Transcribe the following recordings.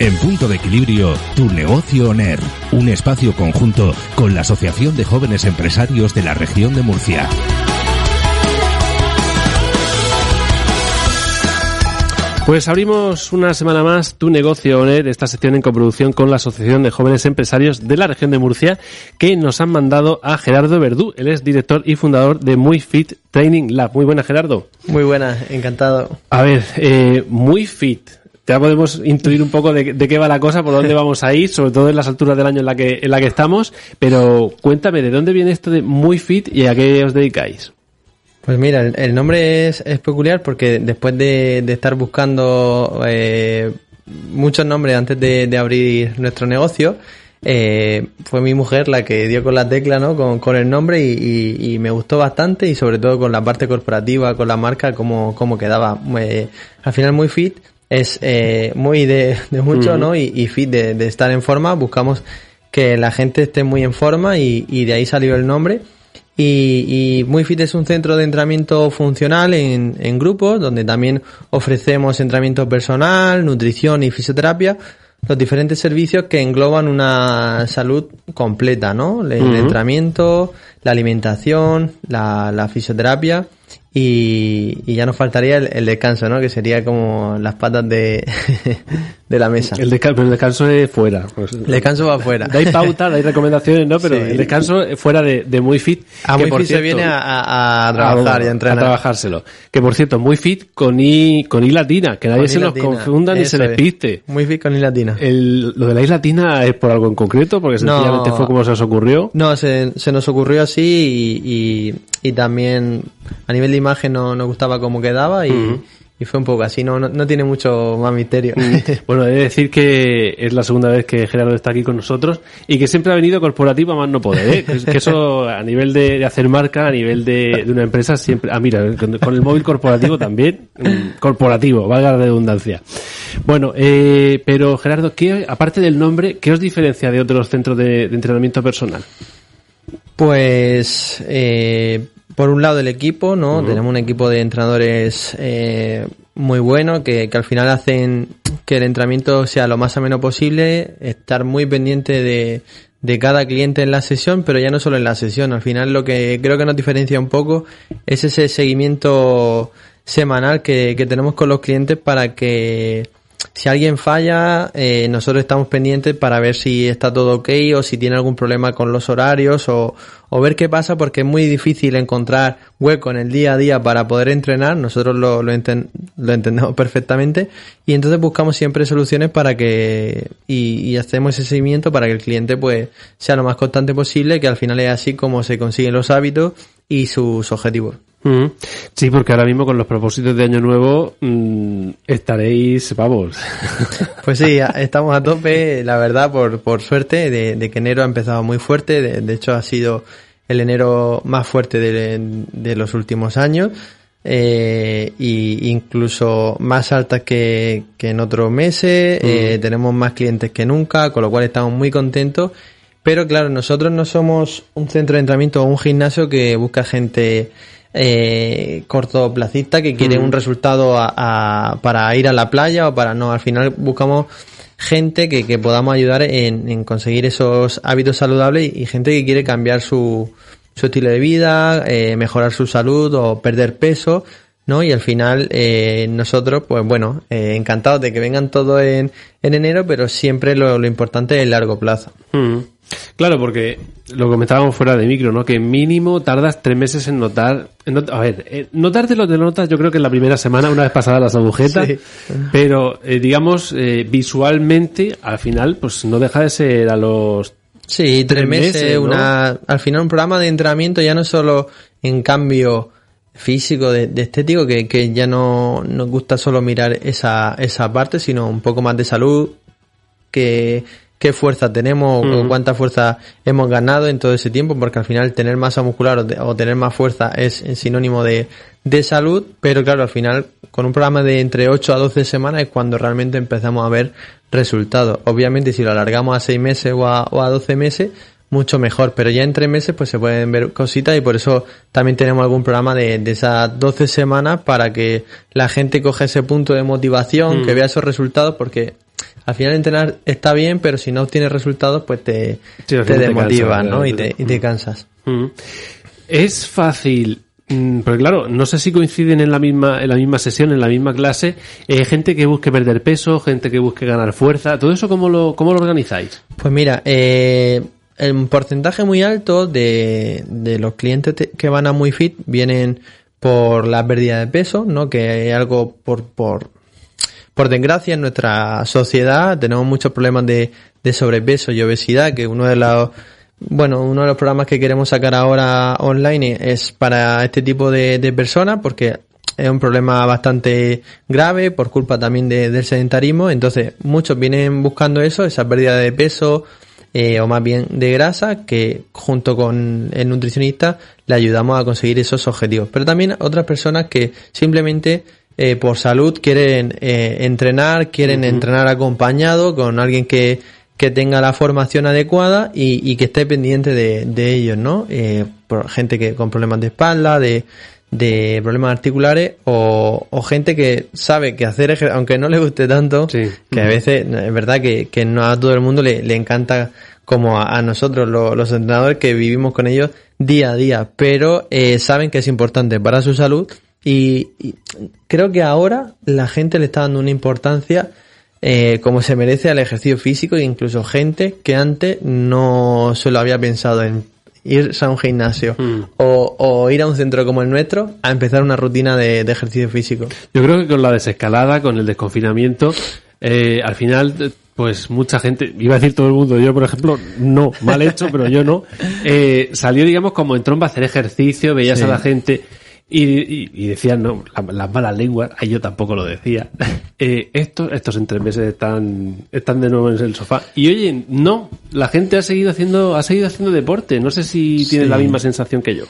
En punto de equilibrio, tu negocio ONER, un espacio conjunto con la Asociación de Jóvenes Empresarios de la región de Murcia. Pues abrimos una semana más tu negocio ONER, esta sección en coproducción con la Asociación de Jóvenes Empresarios de la región de Murcia, que nos han mandado a Gerardo Verdú. Él es director y fundador de Muy Fit Training Lab. Muy buena, Gerardo. Muy buena, encantado. A ver, eh, Muy Fit. Ya podemos intuir un poco de, de, qué va la cosa, por dónde vamos a ir, sobre todo en las alturas del año en la que, en la que estamos. Pero cuéntame, ¿de dónde viene esto de Muy Fit y a qué os dedicáis? Pues mira, el, el nombre es, es, peculiar porque después de, de estar buscando eh, muchos nombres antes de, de abrir nuestro negocio, eh, fue mi mujer la que dio con la tecla, ¿no? Con, con el nombre y, y, y, me gustó bastante y sobre todo con la parte corporativa, con la marca, cómo, cómo quedaba. Eh, al final muy fit, es eh, muy de, de mucho, uh -huh. ¿no? Y, y fit de, de, estar en forma. Buscamos que la gente esté muy en forma y, y de ahí salió el nombre. Y, y, Muy Fit es un centro de entrenamiento funcional en, en grupos, donde también ofrecemos entrenamiento personal, nutrición y fisioterapia, los diferentes servicios que engloban una salud completa, ¿no? El, uh -huh. entrenamiento, la alimentación, la, la fisioterapia y, y, ya nos faltaría el, el, descanso, ¿no? Que sería como las patas de, de la mesa. El descanso, el descanso es fuera. El descanso va fuera. Hay pautas, hay recomendaciones, ¿no? Pero sí. el descanso es fuera de, de, muy fit. A muy fit cierto, se viene a, a, a trabajar a, y a entrenar. A trabajárselo. Que por cierto, muy fit con I, con I latina, que nadie se los confunda ni se les piste. Muy fit con I latina. El, lo de la I latina es por algo en concreto, porque sencillamente no, fue como se os ocurrió. No, se, se nos ocurrió así y, y, y también a nivel de imagen no nos gustaba cómo quedaba y, uh -huh. Y fue un poco así, no, no, no, tiene mucho más misterio. bueno, he de decir que es la segunda vez que Gerardo está aquí con nosotros y que siempre ha venido corporativo a más no poder, ¿eh? que eso a nivel de, de hacer marca, a nivel de, de, una empresa siempre, ah mira, con, con el móvil corporativo también, mm, corporativo, valga la redundancia. Bueno, eh, pero Gerardo, ¿qué, aparte del nombre, ¿qué os diferencia de otros centros de, de entrenamiento personal? Pues eh, por un lado el equipo, ¿no? Uh -huh. Tenemos un equipo de entrenadores eh, muy bueno que, que, al final hacen que el entrenamiento sea lo más ameno posible, estar muy pendiente de, de cada cliente en la sesión, pero ya no solo en la sesión. Al final lo que creo que nos diferencia un poco es ese seguimiento semanal que, que tenemos con los clientes para que si alguien falla, eh, nosotros estamos pendientes para ver si está todo ok o si tiene algún problema con los horarios o, o ver qué pasa porque es muy difícil encontrar hueco en el día a día para poder entrenar. Nosotros lo, lo, enten lo entendemos perfectamente y entonces buscamos siempre soluciones para que y, y, hacemos ese seguimiento para que el cliente pues sea lo más constante posible, que al final es así como se consiguen los hábitos y sus objetivos. Sí, porque ahora mismo con los propósitos de Año Nuevo mmm, estaréis, vamos. Pues sí, estamos a tope, la verdad, por, por suerte, de, de que enero ha empezado muy fuerte, de, de, hecho ha sido el enero más fuerte de, de los últimos años. Eh, y incluso más altas que, que en otros meses, mm. eh, tenemos más clientes que nunca, con lo cual estamos muy contentos. Pero claro, nosotros no somos un centro de entrenamiento o un gimnasio que busca gente eh, cortoplacista que quiere mm. un resultado a, a, para ir a la playa o para no. Al final buscamos gente que, que podamos ayudar en, en, conseguir esos hábitos saludables y, gente que quiere cambiar su, su estilo de vida, eh, mejorar su salud o perder peso. ¿no? Y al final eh, nosotros, pues bueno, eh, encantados de que vengan todos en, en enero, pero siempre lo, lo importante es el largo plazo. Mm. Claro, porque lo comentábamos fuera de micro, ¿no? Que mínimo tardas tres meses en notar. En not a ver, eh, notarte lo de notas yo creo que en la primera semana, una vez pasadas las agujetas, sí. pero eh, digamos, eh, visualmente, al final, pues no deja de ser a los. Sí, tres, tres meses, meses ¿no? una. Al final, un programa de entrenamiento ya no solo en cambio físico, de, estético, que, que, ya no nos gusta solo mirar esa, esa parte, sino un poco más de salud, que, qué fuerza tenemos o mm. cuánta fuerza hemos ganado en todo ese tiempo, porque al final tener masa muscular o, tener más fuerza es, sinónimo de, de, salud, pero claro, al final con un programa de entre 8 a 12 semanas es cuando realmente empezamos a ver resultados. Obviamente si lo alargamos a 6 meses o a, o a 12 meses, mucho mejor, pero ya en 3 meses pues se pueden ver cositas y por eso también tenemos algún programa de, de esas 12 semanas para que la gente coja ese punto de motivación, que mm. vea esos resultados, porque al final entrenar está bien, pero si no obtienes resultados, pues te, te desmotiva, ¿no? Y te, y te cansas. Mm. Es fácil mm, porque claro, no sé si coinciden en la misma, en la misma sesión, en la misma clase, eh, gente que busque perder peso, gente que busque ganar fuerza, todo eso cómo lo, cómo lo organizáis? Pues mira, eh, el porcentaje muy alto de, de los clientes que van a muy fit vienen por la pérdida de peso, ¿no? Que es algo por, por, por desgracia, en nuestra sociedad tenemos muchos problemas de, sobrepeso y obesidad, que uno de los bueno, uno de los programas que queremos sacar ahora online es para este tipo de, personas porque es un problema bastante grave por culpa también del sedentarismo. Entonces, muchos vienen buscando eso, esa pérdida de peso eh, o más bien de grasa, que junto con el nutricionista le ayudamos a conseguir esos objetivos. Pero también otras personas que simplemente eh, por salud quieren eh, entrenar, quieren entrenar acompañado con alguien que, que tenga la formación adecuada y, y que esté pendiente de, de ellos, ¿no? Eh, por gente que con problemas de espalda, de, de problemas articulares o, o, gente que sabe que hacer ejercicio, aunque no le guste tanto, que a veces es verdad que, que no a todo el mundo le, le encanta como a, nosotros los, entrenadores que vivimos con ellos día a día, pero eh, saben que es importante para su salud y, creo que ahora la gente le está dando una importancia eh, como se merece al ejercicio físico e incluso gente que antes no se lo había pensado en ir a un gimnasio hmm. o, ir a un centro como el nuestro a empezar una rutina de, ejercicio físico. Yo creo que con la desescalada, con el desconfinamiento, eh, al final pues mucha gente, iba a decir todo el mundo, yo por ejemplo, no, mal hecho, pero yo no, eh, salió digamos como en tromba a hacer ejercicio, veías a la gente y, decían, no, las malas lenguas, ahí yo tampoco lo decía. Eh, estos, estos entremeses están, están de nuevo en el sofá. Y oye, no, la gente ha seguido haciendo, ha seguido haciendo deporte. No sé si tiene la misma sensación que yo.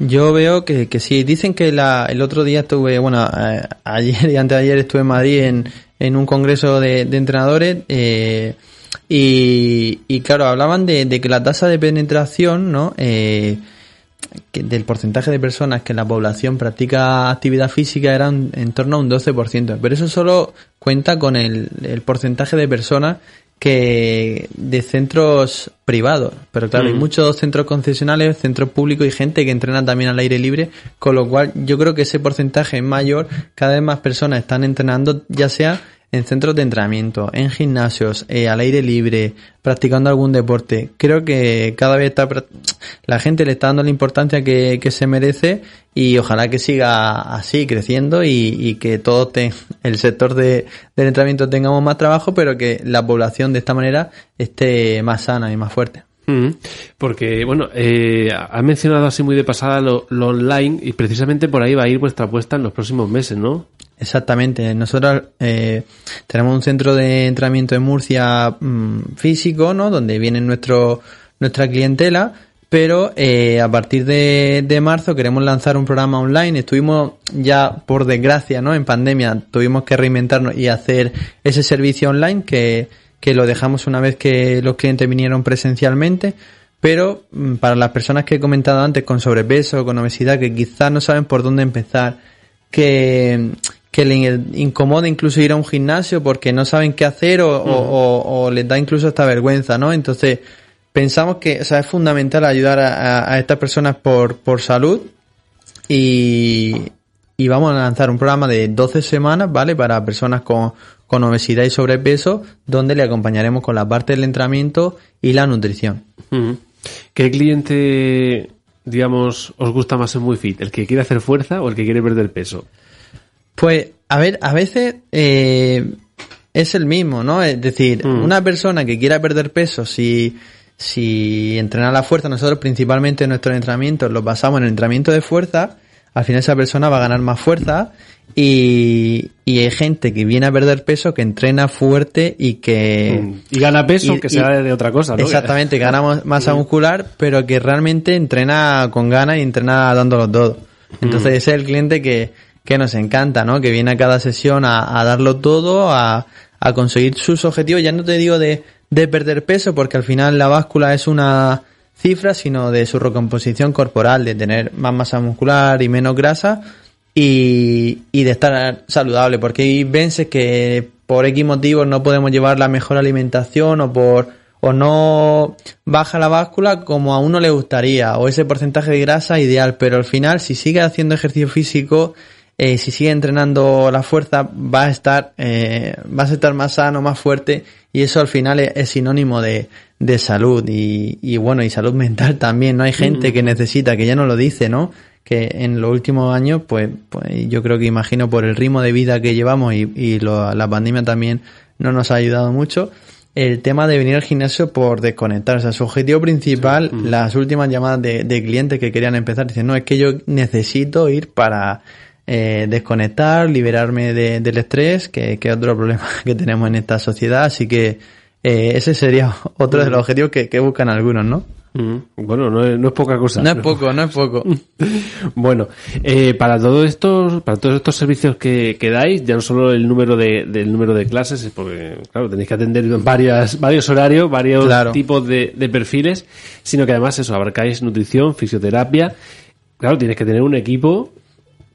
Yo veo que, que sí. Dicen que la, el otro día estuve, bueno, eh, ayer y antes de ayer estuve en Madrid en, en un congreso de, de entrenadores, eh, y, y claro, hablaban de, de que la tasa de penetración, ¿no? Eh, del porcentaje de personas que en la población practica actividad física era en torno a un 12%, pero eso solo cuenta con el, el porcentaje de personas que de centros privados, pero claro, hay mm. muchos centros concesionales, centros públicos y gente que entrena también al aire libre, con lo cual yo creo que ese porcentaje es mayor, cada vez más personas están entrenando, ya sea en centros de entrenamiento, en gimnasios, eh, al aire libre, practicando algún deporte. Creo que cada vez está, la gente le está dando la importancia que, se merece y ojalá que siga así creciendo y, y que todo te, el sector de, del entrenamiento tengamos más trabajo, pero que la población de esta manera esté más sana y más fuerte. Porque, bueno, eh, ha mencionado así muy de pasada lo, online y precisamente por ahí va a ir vuestra apuesta en los próximos meses, ¿no? Exactamente. Nosotros eh, tenemos un centro de entrenamiento en Murcia mm, físico, ¿no? Donde viene nuestro, nuestra clientela, pero eh, a partir de, de, marzo queremos lanzar un programa online. Estuvimos ya, por desgracia, ¿no? En pandemia tuvimos que reinventarnos y hacer ese servicio online que que lo dejamos una vez que los clientes vinieron presencialmente, pero mm, para las personas que he comentado antes con sobrepeso, con obesidad, que quizás no saben por dónde empezar, que, que les incomoda incluso ir a un gimnasio porque no saben qué hacer o, o, les da incluso esta vergüenza, ¿no? Entonces, pensamos que o sea, es fundamental ayudar a, a, estas personas por, por salud y, y vamos a lanzar un programa de 12 semanas, ¿vale? Para personas con, con obesidad y sobrepeso, donde le acompañaremos con la parte del entrenamiento y la nutrición. ¿Qué cliente, digamos, os gusta más en Muy Fit? ¿El que quiere hacer fuerza o el que quiere perder peso? Pues, a ver, a veces eh, es el mismo, ¿no? Es decir, una persona que quiera perder peso, si, si entrena la fuerza, nosotros principalmente nuestros entrenamientos los basamos en el entrenamiento de fuerza, al final esa persona va a ganar más fuerza y, y hay gente que viene a perder peso, que entrena fuerte y que... Mm. Y gana peso, y- que sea y- de otra cosa, ¿no? Exactamente, gana masa muscular, pero que realmente entrena con ganas y entrena dándolo todo. Entonces ese es el cliente que, que nos encanta, ¿no? Que viene a cada sesión a, a darlo todo, a, a conseguir sus objetivos. Ya no te digo de, de perder peso, porque al final la báscula es una cifra, sino de su recomposición corporal, de tener más masa muscular y menos grasa y, de estar saludable, porque hay que por X motivos no podemos llevar la mejor alimentación o por o no baja la báscula como a uno le gustaría o ese porcentaje de grasa ideal, pero al final si sigue haciendo ejercicio físico, eh, si sigue entrenando la fuerza, va a estar eh, a estar más sano, más fuerte y eso al final es, es sinónimo de, de salud y, y bueno y salud mental también. No hay gente que necesita que ya no lo dice, ¿no? que en los últimos años, pues, pues yo creo que imagino por el ritmo de vida que llevamos y, y lo- la pandemia también no nos ha ayudado mucho, el tema de venir al gimnasio por desconectar. O sea, su objetivo principal, las últimas llamadas de, de clientes que querían empezar, dicen, no, es que yo necesito ir para eh, desconectar, liberarme de- del estrés, que, que es otro problema que tenemos en esta sociedad. Así que eh, ese sería otro de los objetivos que, que buscan algunos, ¿no? Mm. Bueno, no es, no es poca cosa. No es poco, no es poco. Bueno, eh, para todos estos, para todos estos servicios que, que dais, ya no solo el número de, del número de clases, es porque, claro, tenéis que atender varias, varios horarios, varios Claro. tipos de, de perfiles, sino que además eso, abarcáis nutrición, fisioterapia. Claro, tienes que tener un equipo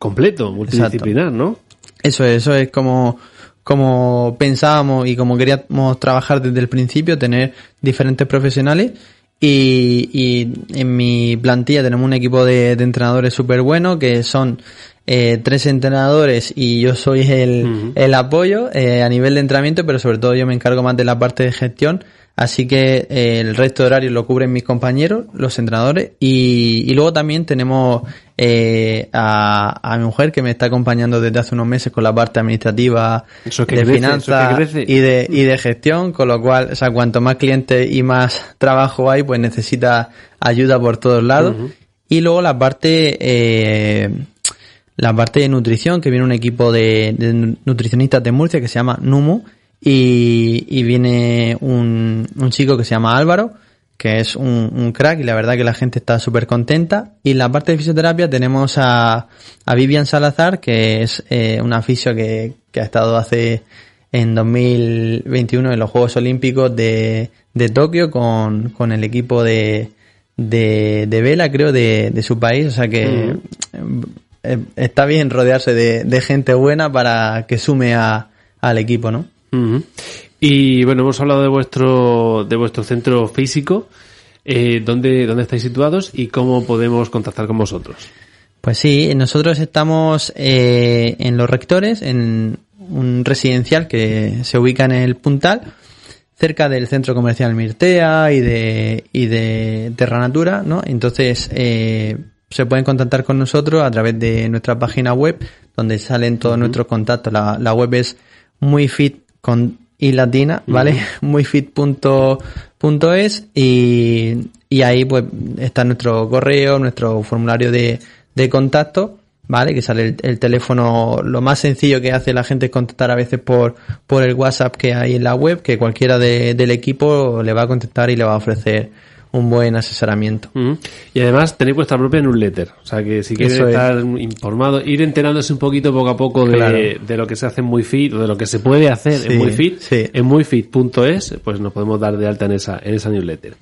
completo, multidisciplinar, ¿no? Eso es, eso es como, como pensábamos y como queríamos trabajar desde el principio, tener diferentes profesionales. Y, y en mi plantilla tenemos un equipo de, de entrenadores súper bueno, que son eh, tres entrenadores y yo soy el, el apoyo eh, a nivel de entrenamiento, pero sobre todo yo me encargo más de la parte de gestión. Así que eh, el resto de horarios lo cubren mis compañeros, los entrenadores, y, y luego también tenemos eh, a, a mi mujer que me está acompañando desde hace unos meses con la parte administrativa Eso es que de crece, eso es finanzas que y de, y de gestión, con lo cual, o sea, cuanto más clientes y más trabajo hay, pues necesita ayuda por todos lados. Y luego la parte, eh, la parte de nutrición, que viene un equipo de, de nutricionistas de Murcia que se llama Numu, y, y viene un, un chico que se llama Álvaro, que es un, un crack y la verdad que la gente está súper contenta. Y en la parte de fisioterapia tenemos a, a Vivian Salazar, que es eh, una fisio que, que ha estado hace en 2021 en los Juegos Olímpicos de, de Tokio con, con el equipo de, de, de vela, creo, de, de su país. O sea que eh, está bien rodearse de, de gente buena para que sume a, al equipo, ¿no? Ujú. Y bueno, hemos hablado de vuestro, de vuestro centro físico. Eh, ¿dónde, ¿Dónde estáis situados y cómo podemos contactar con vosotros? Pues sí, nosotros estamos eh, en Los Rectores, en un residencial que se ubica en el Puntal, cerca del centro comercial Mirtea y de, y de Terranatura, ¿no? Entonces, eh, se pueden contactar con nosotros a través de nuestra página web, donde salen todos nuestros contactos. La, la web es muy fit con y latina, ¿vale? Muyfit.es y, y ahí pues está nuestro correo, nuestro formulario de, de contacto, ¿vale? Que sale el, el teléfono, lo más sencillo que hace la gente es contactar a veces por, por el WhatsApp que hay en la web, que cualquiera de- del equipo le va a contestar y le va a ofrecer un buen asesoramiento. Y además tenéis vuestra propia newsletter. O sea que si queréis Eso es. estar informado, ir enterándose un poquito poco a poco de, Claro. de lo que se hace en MuyFit o de lo que se puede hacer Sí, en MuyFit, sí. en muyfit.es, pues nos podemos dar de alta en esa, en esa newsletter.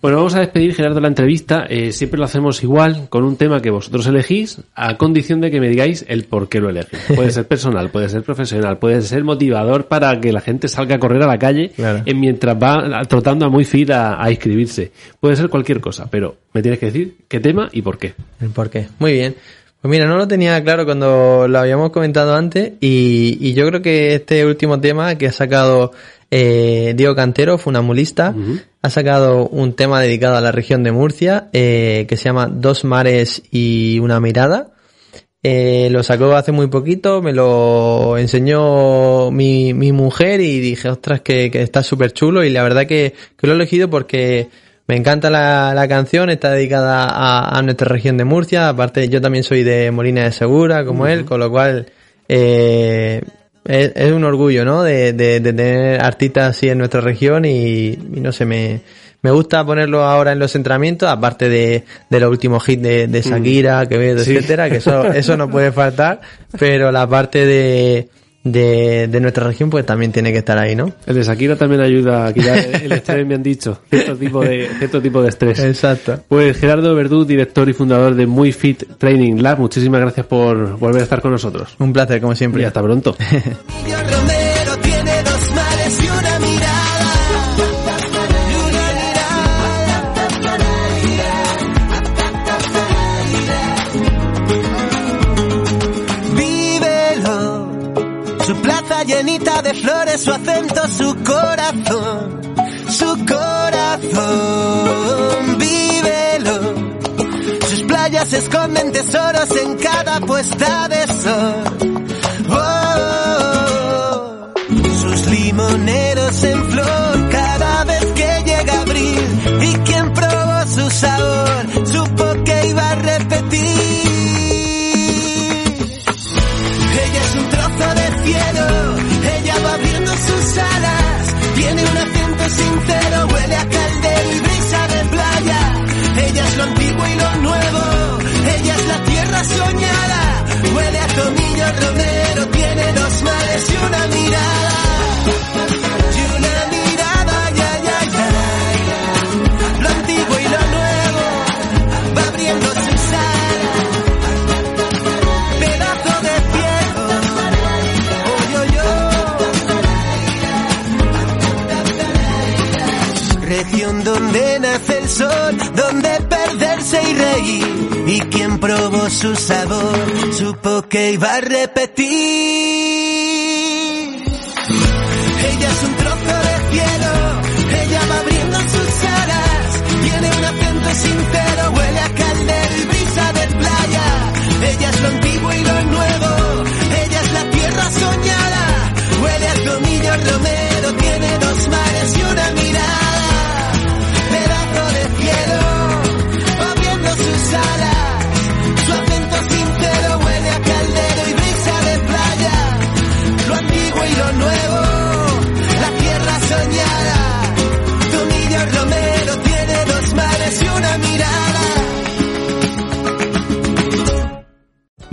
Bueno, vamos a despedir, Gerardo, la entrevista. Eh, siempre lo hacemos igual, con un tema que vosotros elegís, a condición de que me digáis el por qué lo elegís. Puede ser personal, puede ser profesional, puede ser motivador para que la gente salga a correr a la calle Claro. en mientras va trotando a MuyFit a, a inscribirse. Puede ser cualquier cosa, pero me tienes que decir qué tema y por qué. El por qué. Muy bien. Pues mira, no lo tenía claro cuando lo habíamos comentado antes y, y yo creo que este último tema que ha sacado eh, Diego Cantero, funamulista, ha sacado un tema dedicado a la región de Murcia eh, que se llama Dos mares y una mirada. Eh, lo sacó hace muy poquito, me lo enseñó mi, mi mujer y dije, ostras, que, que está súper chulo y la verdad que, que lo he elegido porque Me encanta la, la canción, está dedicada a, a, nuestra región de Murcia. Aparte, yo también soy de Molina de Segura, como él, con lo cual eh, es, es, un orgullo, ¿no? De, de, de, tener artistas así en nuestra región y, y, no sé, me, me gusta ponerlo ahora en los entrenamientos, aparte de, de los últimos hits de, de Shakira, Quevedo, sí. etcétera, que eso, eso no puede faltar, pero la parte de de, de, nuestra región, pues también tiene que estar ahí, ¿no? El de Shakira también ayuda a quitar el estrés, me han dicho, cierto tipo de, cierto tipo de estrés. Exacto. Pues Gerardo Verdú, director y fundador de Muy Fit Training Lab, muchísimas gracias por volver a estar con nosotros. Un placer, como siempre. Y hasta pronto. su acento, su corazón, su corazón, vívelo. Sus playas esconden tesoros en cada puesta de sol. Sincero, huele a caldero y brisa de playa. Ella es lo antiguo y lo nuevo, ella es la tierra soñada, huele a tomillo romero, tiene dos mares y una donde nace el sol, donde perderse y reír. Y quien probó su sabor, supo que iba a repetir. Ella es un trozo de cielo,